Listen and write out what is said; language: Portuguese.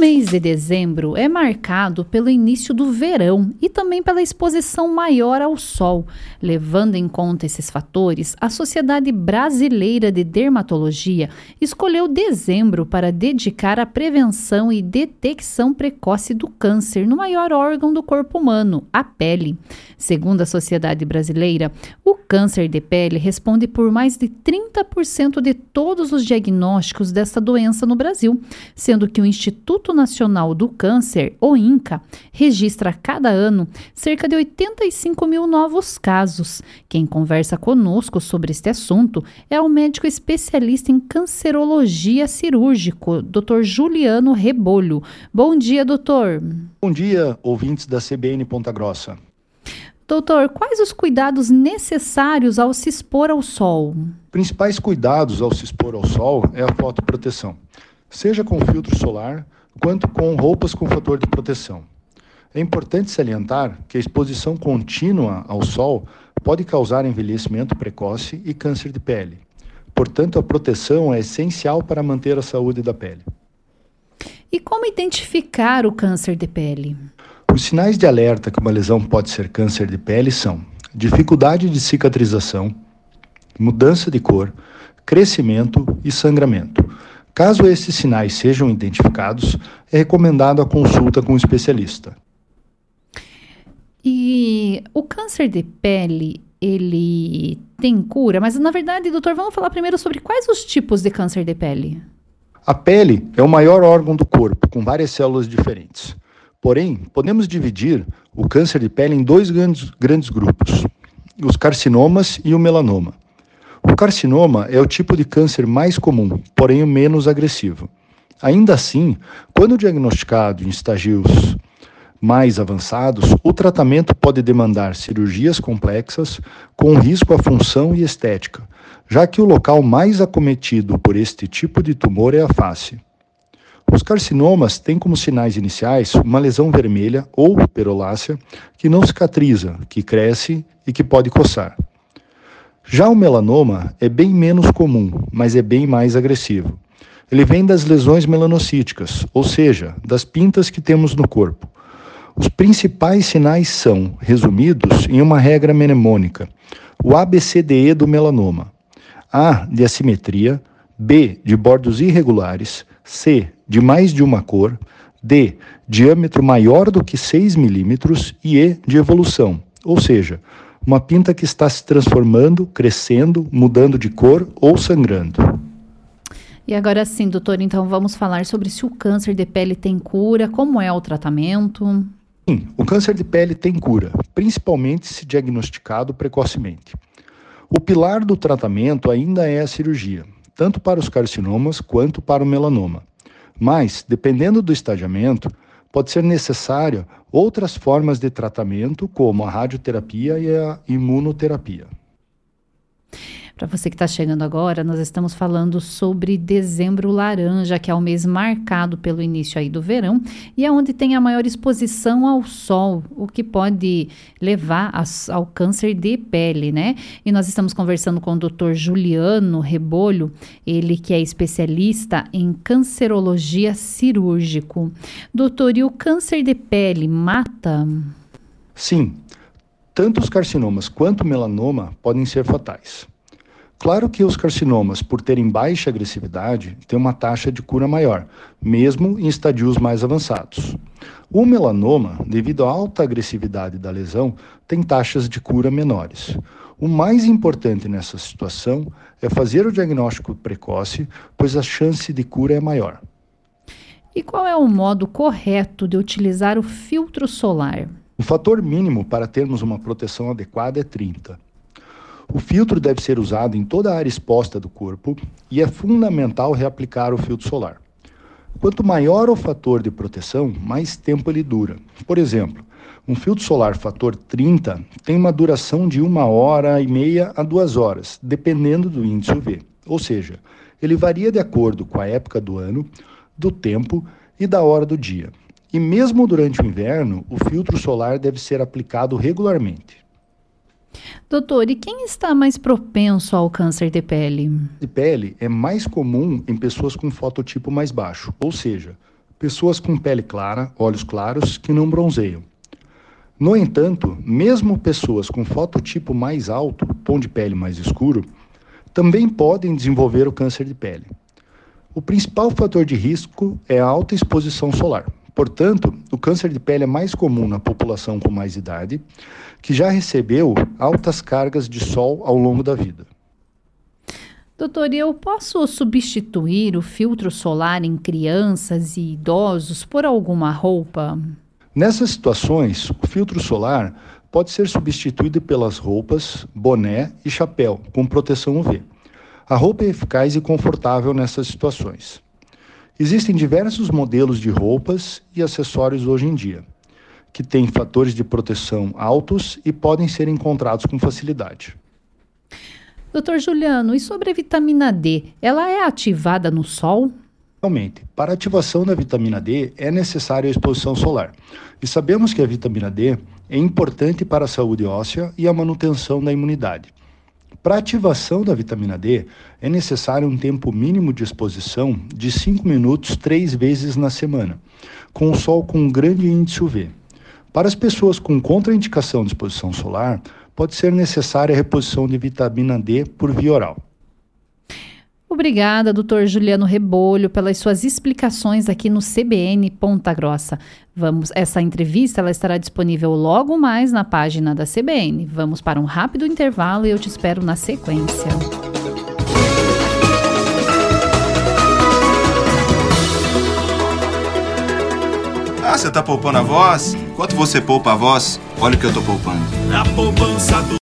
mês de dezembro é marcado pelo início do verão e também pela exposição maior ao sol. Levando em conta esses fatores, a Sociedade Brasileira de Dermatologia escolheu dezembro para dedicar à prevenção e detecção precoce do câncer no maior órgão do corpo humano, a pele. Segundo a Sociedade Brasileira, o câncer de pele responde por mais de 30% de todos os diagnósticos dessa doença no Brasil, sendo que o Instituto Nacional do Câncer, o INCA, registra cada ano cerca de 85 mil novos casos. Quem conversa conosco sobre este assunto é o médico especialista em cancerologia cirúrgico, Dr. Juliano Rebolho. Bom dia, doutor. Bom dia, ouvintes da CBN Ponta Grossa. Doutor, quais os cuidados necessários ao se expor ao sol? Principais cuidados ao se expor ao sol é a fotoproteção, seja com filtro solar quanto com roupas com fator de proteção. É importante salientar que a exposição contínua ao sol pode causar envelhecimento precoce e câncer de pele. Portanto, a proteção é essencial para manter a saúde da pele. E como identificar o câncer de pele? Os sinais de alerta que uma lesão pode ser câncer de pele são dificuldade de cicatrização, mudança de cor, crescimento e sangramento. Caso esses sinais sejam identificados, é recomendado a consulta com um especialista. E o câncer de pele, ele tem cura? Mas na verdade, doutor, vamos falar primeiro sobre quais os tipos de câncer de pele? A pele é o maior órgão do corpo, com várias células diferentes. Porém, podemos dividir o câncer de pele em dois grandes, grandes grupos: os carcinomas e o melanoma. O carcinoma é o tipo de câncer mais comum, porém o menos agressivo. Ainda assim, quando diagnosticado em estágios mais avançados, o tratamento pode demandar cirurgias complexas com risco à função e estética, já que o local mais acometido por este tipo de tumor é a face. Os carcinomas têm como sinais iniciais uma lesão vermelha ou perolácea que não cicatriza, que cresce e que pode coçar. Já o melanoma é bem menos comum, mas é bem mais agressivo. Ele vem das lesões melanocíticas, ou seja, das pintas que temos no corpo. Os principais sinais são resumidos em uma regra mnemônica: o ABCDE do melanoma. A de assimetria, B de bordos irregulares, C de mais de uma cor, D, diâmetro maior do que 6 milímetros e E, de evolução, ou seja, uma pinta que está se transformando, crescendo, mudando de cor ou sangrando. E agora sim, doutor, então vamos falar sobre se o câncer de pele tem cura, como é o tratamento. Sim, o câncer de pele tem cura, principalmente se diagnosticado precocemente. O pilar do tratamento ainda é a cirurgia, tanto para os carcinomas quanto para o melanoma. Mas, dependendo do estadiamento, pode ser necessário outras formas de tratamento, como a radioterapia e a imunoterapia. Para você que está chegando agora, nós estamos falando sobre dezembro laranja, que é o mês marcado pelo início aí do verão e é onde tem a maior exposição ao sol, o que pode levar ao câncer de pele, né? E nós estamos conversando com o Dr. Juliano Rebolho, ele que é especialista em cancerologia cirúrgico. Doutor, e o câncer de pele mata? Sim. Tanto os carcinomas quanto o melanoma podem ser fatais. Claro que os carcinomas, por terem baixa agressividade, têm uma taxa de cura maior, mesmo em estadios mais avançados. O melanoma, devido à alta agressividade da lesão, tem taxas de cura menores. O mais importante nessa situação é fazer o diagnóstico precoce, pois a chance de cura é maior. E qual é o modo correto de utilizar o filtro solar? O fator mínimo para termos uma proteção adequada é 30. O filtro deve ser usado em toda a área exposta do corpo e é fundamental reaplicar o filtro solar. Quanto maior o fator de proteção, mais tempo ele dura. Por exemplo, um filtro solar fator 30 tem uma duração de uma hora e meia a duas horas, dependendo do índice UV. Ou seja, ele varia de acordo com a época do ano, do tempo e da hora do dia. E mesmo durante o inverno, o filtro solar deve ser aplicado regularmente. Doutor, e quem está mais propenso ao câncer de pele? De pele é mais comum em pessoas com fototipo mais baixo, ou seja, pessoas com pele clara, olhos claros, que não bronzeiam. No entanto, mesmo pessoas com fototipo mais alto, tom de pele mais escuro, também podem desenvolver o câncer de pele. O principal fator de risco é a alta exposição solar. Portanto, o câncer de pele é mais comum na população com mais idade, que já recebeu altas cargas de sol ao longo da vida. Doutor, eu posso substituir o filtro solar em crianças e idosos por alguma roupa? Nessas situações, o filtro solar pode ser substituído pelas roupas, boné e chapéu com proteção UV. A roupa é eficaz e confortável nessas situações. Existem diversos modelos de roupas e acessórios hoje em dia, que têm fatores de proteção altos e podem ser encontrados com facilidade. Doutor Juliano, e sobre a vitamina D? Ela é ativada no sol? Realmente, para a ativação da vitamina D é necessária a exposição solar. E sabemos que a vitamina D é importante para a saúde óssea e a manutenção da imunidade. Para ativação da vitamina D, é necessário um tempo mínimo de exposição de 5 minutos três vezes na semana, com o sol com um grande índice UV. Para as pessoas com contraindicação de exposição solar, pode ser necessária a reposição de vitamina D por via oral. Obrigada, doutor Juliano Rebolho, pelas suas explicações aqui no CBN Ponta Grossa. Vamos, essa entrevista ela estará disponível logo mais na página da CBN. Vamos para um rápido intervalo e eu te espero na sequência. Ah, você tá poupando a voz? Quanto você poupa a voz? Olha o que eu tô poupando. Na poupança do